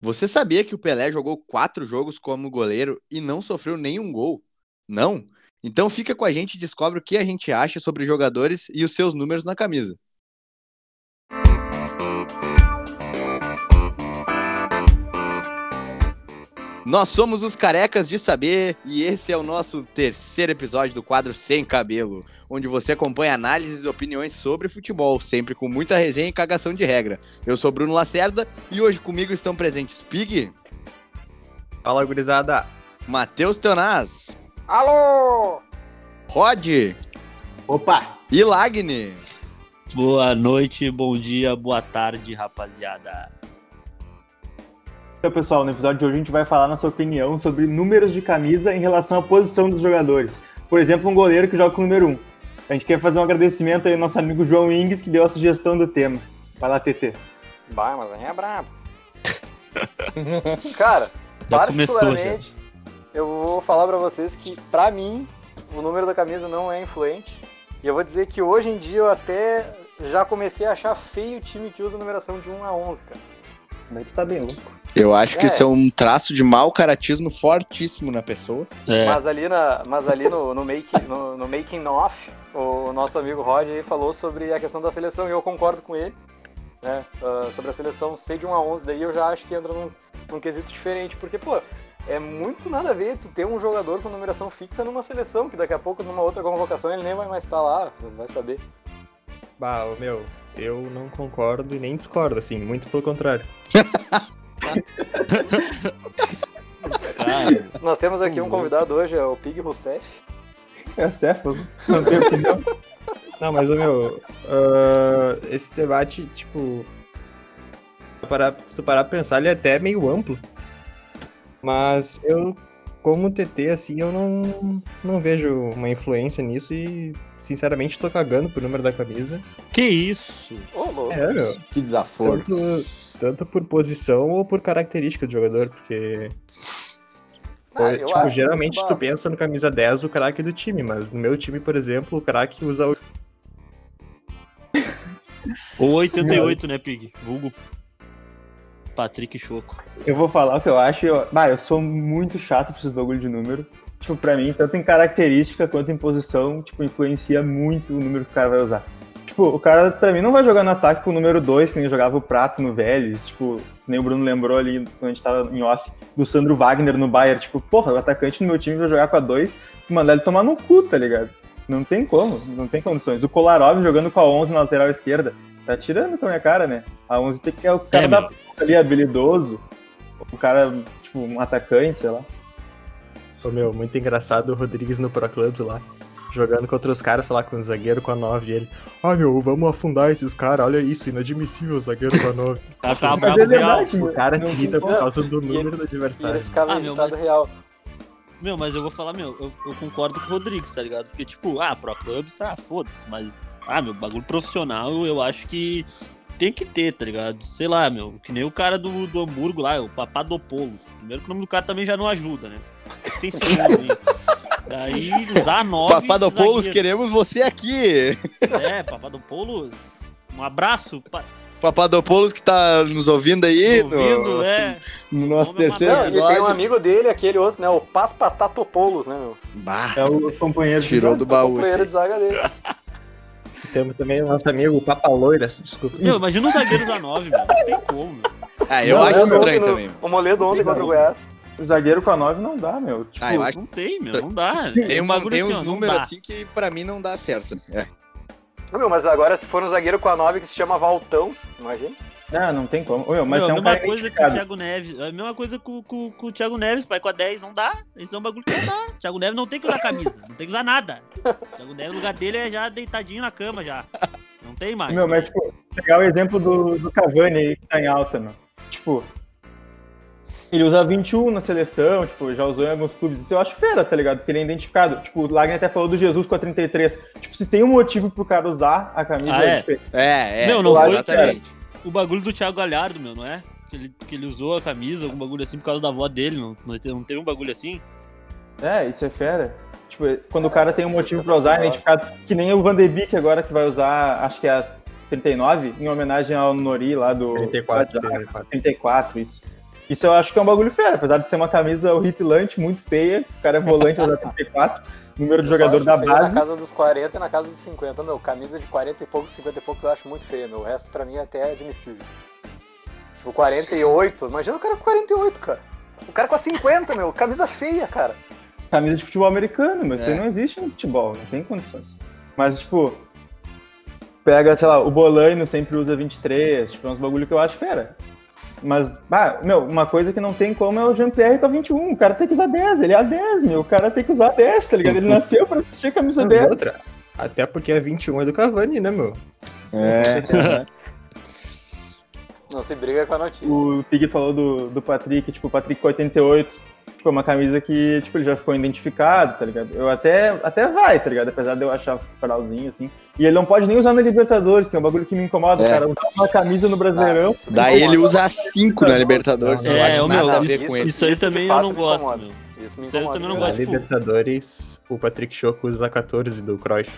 Você sabia que o Pelé jogou quatro jogos como goleiro e não sofreu nenhum gol? Não? Então fica com a gente e descobre o que a gente acha sobre jogadores e os seus números na camisa. Nós somos os carecas de saber e esse é o nosso terceiro episódio do quadro Sem Cabelo, onde você acompanha análises e opiniões sobre futebol, sempre com muita resenha e cagação de regra. Eu sou Bruno Lacerda e hoje comigo estão presentes Pig, Fala, gurizada. Matheus Teonaz, Alô! Rod Opa! e Lagni. Boa noite, bom dia, boa tarde, rapaziada. Então, pessoal, no episódio de hoje a gente vai falar nossa opinião sobre números de camisa em relação à posição dos jogadores. Por exemplo, um goleiro que joga com o número 1. A gente quer fazer um agradecimento aí ao nosso amigo João Ings, que deu a sugestão do tema. Vai lá, TT. Bah, mas aí é brabo. Cara, Já começou, particularmente, eu vou falar pra vocês que, pra mim, o número da camisa não é influente. E eu vou dizer que hoje em dia eu até já comecei a achar feio o time que usa a numeração de 1 a 11, cara. Mas tu tá bem louco. Eu acho que É. isso é um traço de mau caratismo fortíssimo na pessoa. É, Mas ali, na, mas ali no, no, make, no, no making off, o nosso amigo Rod aí falou sobre a questão da seleção e eu concordo com ele. Né? Ah, sobre a seleção ser de 1 a 11, daí eu já acho que entra num, num quesito diferente, porque, pô, é muito nada a ver tu ter um jogador com numeração fixa numa seleção, que daqui a pouco numa outra convocação ele nem vai mais estar lá, vai saber. Bah, meu, eu não concordo e nem discordo, assim, muito pelo contrário. cara, Nós temos aqui um convidado hoje, é o Pig Rousseff. É certo, não tem opinião. Não, mas, ô, meu, ah, esse debate, tipo, parar, se tu parar pra pensar, ele é até meio amplo. Mas eu, como TT, assim, eu não, não vejo uma influência nisso e, sinceramente, tô cagando pro número da camisa. que isso? Ô, louco. É, meu. Que desaforo. Tanto, tanto por posição ou por característica do jogador, porque Ah, É, tipo, geralmente tu pensa no camisa 10 o craque do time, mas no meu time, por exemplo, o craque usa o. Ou 88, né, Pig? Vulgo. Patrick Choco. Eu vou falar o que eu acho. Eu, bah, eu sou muito chato pra esses bagulho de número. Tipo, pra mim, tanto em característica quanto em posição, tipo, influencia muito o número que o cara vai usar. Tipo, o cara, pra mim, não vai jogar no ataque com o número 2, que nem jogava o Prato no Vélez. Tipo, nem o Bruno lembrou ali, quando a gente tava em off, do Sandro Wagner no Bayern. Tipo, porra, o atacante no meu time vai jogar com a 2 e mandar ele tomar no cu, tá ligado? Não tem como, não tem condições. O Kolarov jogando com a 11 na lateral esquerda, tá tirando com a minha cara, né? A 11 tem que é o cara É, da puta ali, habilidoso. O cara, tipo, um atacante, sei lá. Ô, meu, muito engraçado o Rodrigues no Pro Clubs lá. Jogando contra os caras, sei lá, com o zagueiro com a 9 e ele. Ai meu, vamos afundar esses caras, olha isso, inadmissível o zagueiro com a 9. O cara tava Mas bravo é real. verdade, O cara se irrita por causa do E ele- número do E ele adversário. ficava Ah, meu, irritado mas- real. Meu, mas eu vou falar, meu, eu, eu concordo com o Rodrigues, tá ligado? Porque, tipo, ah, Pro Clubs, tá, foda-se, mas, ah, meu, bagulho profissional eu acho que tem que ter, tá ligado? Sei lá, meu, que nem o cara do, do Hamburgo lá, o Papadopoulos. Primeiro que o nome do cara também já não ajuda, né? Tem segundo aí. Daí, usar nove Papadopoulos, queremos você aqui. É, Papadopoulos, um abraço. Pa... Papadopoulos que tá nos ouvindo aí ouvindo, no, é. no nosso Vamos terceiro Não, e tem episódio. um amigo dele, aquele outro, né? O Paspatatopoulos, né, meu? Bah, É o companheiro de tirou zaga. do O baú. companheiro esse de zaga dele. Temos também o nosso amigo o Papa Loira, desculpa. Meu, imagina um zagueiro da nove, meu. Não tem como, meu. Ah, eu Não, acho estranho no- também. O Moledo ontem contra o Goiás. O zagueiro com a 9 não dá, meu. Tipo, Ah, eu acho Não tem, meu. Não dá. Tem, um uma, tem assim, uns números assim que pra mim não dá certo. É. Meu, mas agora se for um zagueiro com a 9 que se chama Valtão, imagina. Não, não tem como. Meu, mas Meu, é a um mesma cara coisa que o. Thiago Neves. A mesma coisa com, com, com o Thiago Neves, pai, com a 10, não dá. Isso é um bagulho que não dá. O Thiago Neves não tem que usar camisa, não tem que usar nada. O Thiago Neves, o lugar dele é já deitadinho na cama já. Não tem mais. Meu, mas, tipo, pegar o exemplo do, do Cavani aí, que tá em alta, meu. Tipo, ele usa 21 na seleção, tipo, já usou em alguns clubes. Isso eu acho fera, tá ligado? Porque ele é identificado. Tipo, o Lagner até falou do Jesus com a 33. Tipo, se tem um motivo pro cara usar a camisa, Ah, é? diferente. É, é. Meu, não foi, exatamente. O bagulho do Thiago Galhardo, meu, não é? Que ele, que ele usou a camisa, algum bagulho assim, por causa da avó dele. Não, não teve- teve um bagulho assim? É, isso é fera. Tipo, quando o cara tem um Sim, motivo pra usar, é identificado. Que nem o Van de Beek agora, que vai usar, acho que é a 39, em homenagem ao Nori lá do. 34, lá de- 34. 34, isso. Isso eu acho que é um bagulho fera, apesar de ser uma camisa horripilante, muito feia. O cara é volante, usa 34, número de Eu jogador acho da feio Na base. casa dos 40 e na casa dos 50, meu. Camisa de 40 e poucos, 50 e poucos eu acho muito feia, meu. O resto pra mim é até admissível. Tipo, 48. Imagina o cara com 48, cara. O cara com a 50, meu. Camisa feia, cara. Camisa de futebol americano, mas isso É. aí não existe no futebol, não tem condições. Mas, tipo, pega, sei lá, o Bolaino sempre usa 23, tipo, é uns bagulho que eu acho fera. Mas, bah, meu, uma coisa que não tem como é o Jean-Pierre com a 21. O cara tem que usar 10, ele é a 10, meu. O cara tem que usar 10, tá ligado? Ele nasceu pra vestir a camisa Não, 10. outra. Até porque a 21 é do Cavani, né, meu? É. Não se briga com a notícia. O Pig falou do, do Patrick, tipo, o Patrick com 88, tipo, é uma camisa que, tipo, ele já ficou identificado, tá ligado? Eu até, até vai, tá ligado? Apesar de eu achar farolzinho, assim. E ele não pode nem usar na Libertadores, que é um bagulho que me incomoda, É. cara. Usar uma camisa no Brasileirão. Ah, Daí ele usa 5 na Libertadores, Não, não acho É, o nada meu, a ver isso- com ele. Isso aí também eu não gosto, meu. Isso me Isso aí eu incomoda. também não de Na gosto. tipo- Libertadores, o Patrick Choco usa 14 do Cruyff.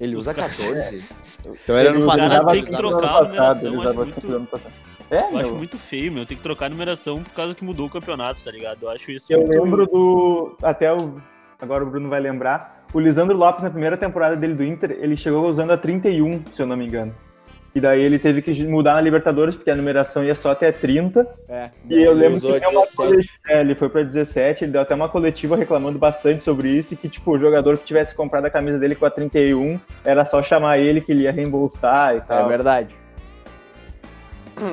Ele usa 14. Então era no passado. tem que cinco trocar a ano numeração, acho muito- cinco. É, Eu acho meu. muito feio, meu. Tem que trocar a numeração por causa que mudou o campeonato, tá ligado? Eu acho isso Eu muito... lembro do. Até o. Agora o Bruno vai lembrar. O Lisandro Lopes, na primeira temporada dele do Inter, ele chegou usando a 31, se eu não me engano. E daí ele teve que mudar na Libertadores, porque a numeração ia só até 30. É, E eu ele lembro que uma 17. coletiva, é, ele foi pra 17, ele deu até uma coletiva reclamando bastante sobre isso, e que, tipo, o jogador que tivesse comprado a camisa dele com a 31, era só chamar ele que ele ia reembolsar e É tal. verdade.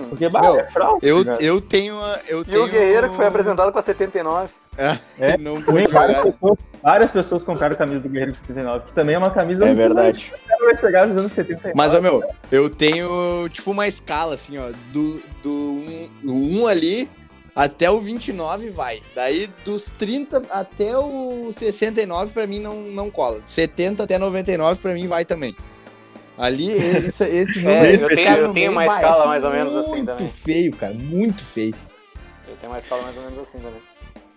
Porque, bah, Meu, é fraude. Eu, cara. eu tenho. a- Eu E tenho... o Guerreiro que foi apresentado com a 79. É, Não pôde várias pessoas, várias pessoas compraram a camisa do Guerreiro de 79, que também é uma camisa É muito verdade. mais- O cara vai chegar nos anos 79. Mas, ó, meu, eu tenho, tipo, uma escala, assim, ó, do, do 1 um, do um ali até o 29 vai. Daí, dos 30 até o 69, pra mim, não, não cola. 70 até 99, pra mim, vai também. Ali, esse, esse É, eu tenho- cara, eu tenho meio, uma escala mais ou menos assim Muito também. feio, cara, muito feio. Eu tenho uma escala mais ou menos assim também.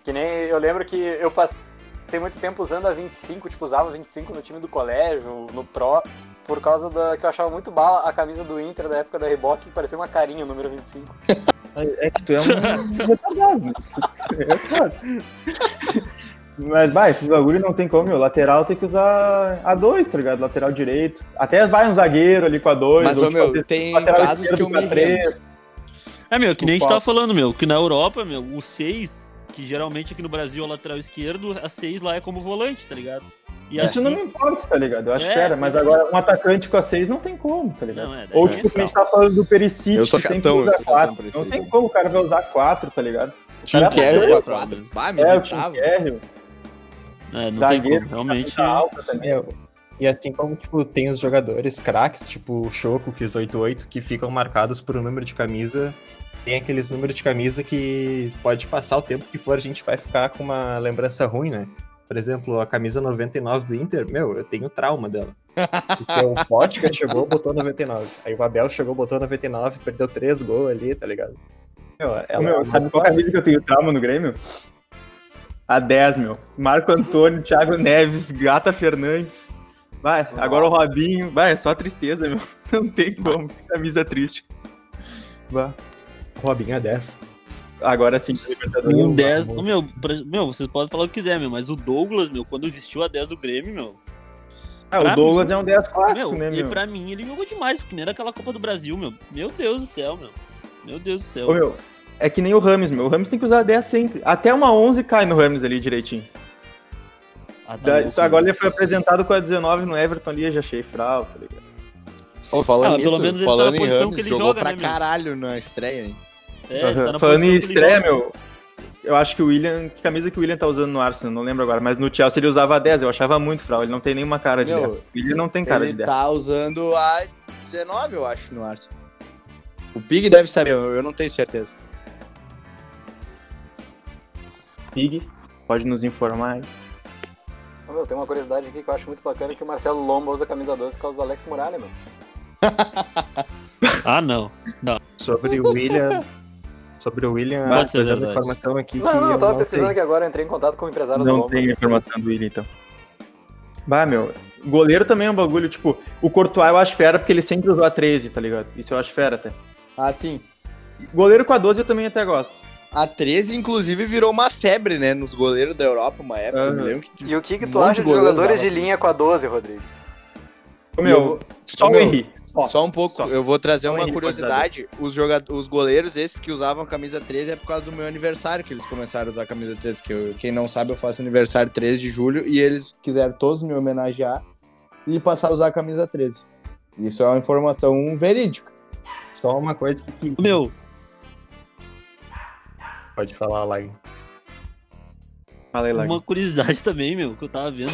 Que nem eu lembro que eu passei muito tempo usando a 25, tipo, usava 25 no time do colégio, no Pro, por causa da que eu achava muito bala a camisa do Inter da época da Reebok, que parecia uma carinha o número 25. É que tu é um retardado. É. Mas, vai, esses bagulho não tem como, meu. Lateral tem que usar a 2, tá ligado? Lateral direito. Até vai um zagueiro ali com a 2. Mas, ô, meu, tem casos que eu me. É, meu, que nem a gente tava falando, meu, que na Europa, meu, o 6, que geralmente aqui no Brasil é o lateral esquerdo, a 6 lá é como volante, tá ligado? E Isso assim, não me importa, tá ligado? Eu acho É, fera, mas é. agora um atacante com a 6 não tem como, tá ligado? Não, é, Ou é tipo, que a gente tá falando do Perisic, Eu sou que sempre chatão, eu usa sou chatão 4. por Não tem como o cara vai usar 4, tá ligado? Tim Cara, Kerr é, com a 4. Bah, me É, o Tim irritava. Kerr, É, não zagueiro, tem como, realmente. camisa alta também. Meu, e assim como, tipo, tem os jogadores craques, tipo o Choco, que 88, que ficam marcados por um número de camisa, tem aqueles números de camisa que pode passar o tempo que for, a gente vai ficar com uma lembrança ruim, né? Por exemplo, a camisa 99 do Inter, meu, eu tenho trauma dela. Porque o Pótica chegou, botou 99. Aí o Abel chegou, botou 99, perdeu três gols ali, tá ligado? Meu, ela meu, sabe qual camisa que eu tenho trauma no Grêmio? A 10, meu. Marco Antônio, Thiago Neves, Gata Fernandes. Vai, agora o Robinho. Vai, é só tristeza, meu. Não tem como. Que camisa triste. Vai. Robinho é 10. Agora sim, Libertadores. Um Eu 10. gosto Ô, meu, pra- meu, vocês podem falar o que quiser, meu, mas o Douglas, meu, quando vestiu a 10 do Grêmio, meu. Ah, o Douglas mim- é um 10 clássico, meu, né, e meu? pra mim ele jogou demais, porque nem era aquela Copa do Brasil, meu. Meu Deus do céu, meu. Meu Deus do céu. Ô, meu, é que nem o Rames, meu. O Rames tem que usar a 10 sempre. Até uma 11 cai no Rames ali direitinho. Ah, tá Da- isso agora meu. ele foi apresentado com a 19 no Everton ali, eu já achei frau, tá ligado? Ô, falando Ah, mas pelo nisso, menos ele tá na falando em posição Ramos, que ele jogou joga, pra né, meu? caralho na estreia, hein? É, ele tá na Falando em ele estreia, joga. meu, eu acho que o William. Que camisa que o William tá usando no Arsenal? Não lembro agora, mas no Chelsea ele usava a 10, eu achava muito frau. Ele não tem nenhuma cara de Meu, 10. O William não tem cara ele de 10. tá usando a 19, eu acho, no Arsenal. O Pig deve saber, eu eu não tenho certeza. Pig, pode nos informar aí. Ô, meu, tem uma curiosidade aqui que eu acho muito bacana, que o Marcelo Lomba usa camisa 12 por causa do Alex Muralha, meu. Ah, não. Sobre o William. Sobre o William, da verdade. informação aqui. Não, que não, eu tava não pesquisando sei. aqui agora, entrei em contato com o empresário do Não tem informação do William, então. Bah, meu, goleiro também é um bagulho, tipo, o Courtois eu acho fera porque ele sempre usou a 13, tá ligado? Isso eu acho fera até. Ah, sim. Goleiro com a 12 eu também até gosto. A 13, inclusive, virou uma febre, né? Nos goleiros da Europa, uma época. Lembro que E o que, que Um tu monte acha de jogadores usava. de linha com a 12, Rodrigues? Meu, vou- só o meu, Henry. Só. Só um pouco, Só. eu vou trazer Só uma Henrique curiosidade. Os, os goleiros, esses que usavam camisa 13, é por causa do meu aniversário que eles começaram a usar camisa 13. Que eu- quem não sabe, eu faço aniversário 13 de julho e eles quiseram todos me homenagear e passar a usar a camisa 13. Isso é uma informação verídica. Só uma coisa que. Meu, Pode falar, Lag. Fala aí, Lag. uma curiosidade também, meu, que eu tava vendo.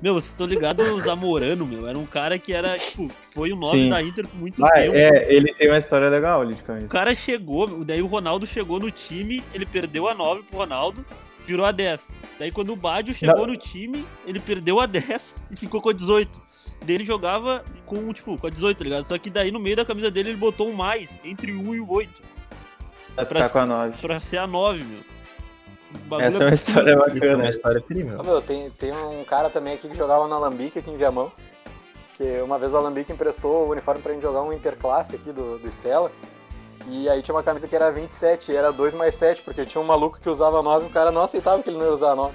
Meu, vocês estão ligados o Zamorano, meu? Era um cara que era, tipo, foi o nome Sim. da Inter por muito Ah, tempo. é, ele tem uma história legal ali de O cara chegou, daí o Ronaldo chegou no time, ele perdeu a 9 pro Ronaldo, virou a 10. Daí quando o Badio chegou no time, ele perdeu a 10 e ficou com a 18. Daí ele jogava com, tipo, com a 18, tá ligado? Só que daí no meio da camisa dele ele botou um mais, entre o 1 e o 8, Vai pra- ficar com a 9. pra ser a 9, meu. Essa é uma absurdo. história Isso é bacana. uma história incrível. Ô, meu, tem, tem um cara também aqui que jogava no Alambique aqui em Viamão. Que uma vez o Alambique emprestou o uniforme pra gente jogar um interclasse aqui do, do Stella. E aí tinha uma camisa que era 27 e era 2 mais 7, porque tinha um maluco que usava 9 e o cara não aceitava que ele não ia usar 9.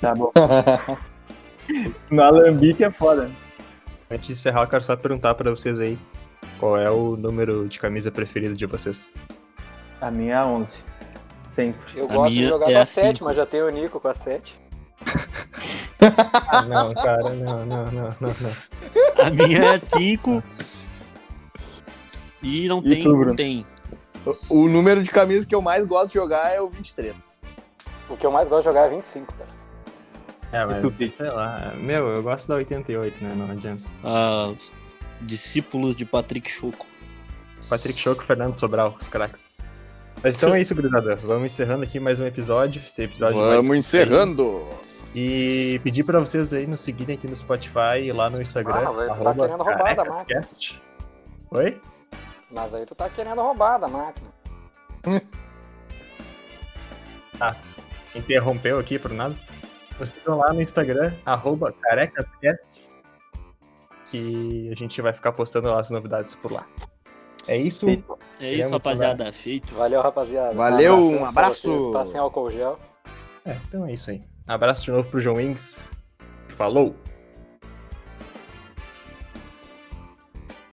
Tá bom. no Alambique é foda. Antes de encerrar, eu quero só perguntar pra vocês aí qual é o número de camisa preferido de vocês. A minha é a 11. Sempre. Eu A gosto de jogar é com a a 7, cinco. mas já tem o Nico com a 7. Ah, não, cara, não, não, não, não, não. A minha é 5. E não E tem, tu, não tem. O número de camisas que eu mais gosto de jogar é o 23. O que eu mais gosto de jogar é 25, cara. É, E mas, sei lá, meu, eu gosto da 88, né, não adianta. Ah, discípulos de Patrick Choco. Patrick Choco, Fernando Sobral, os craques. Mas então é isso, gurizada. Vamos encerrando aqui mais um episódio. Esse episódio mais- Vamos encerrando. E pedir pra vocês aí nos seguirem aqui no Spotify e lá no Instagram. Ah, mas aí tu tá querendo roubar da carecascast. Oi? Mas aí tu tá querendo roubar da máquina. Interrompeu aqui por nada. Nos sigam lá no Instagram, arroba carecascast. E a gente vai ficar postando lá as novidades por lá. É isso. Feito. É isso, Queremos rapaziada. Feito. Valeu, rapaziada. Valeu, um abraço. vocês, Passem álcool gel. É, então é isso aí. Abraço de novo pro João Wings. Falou!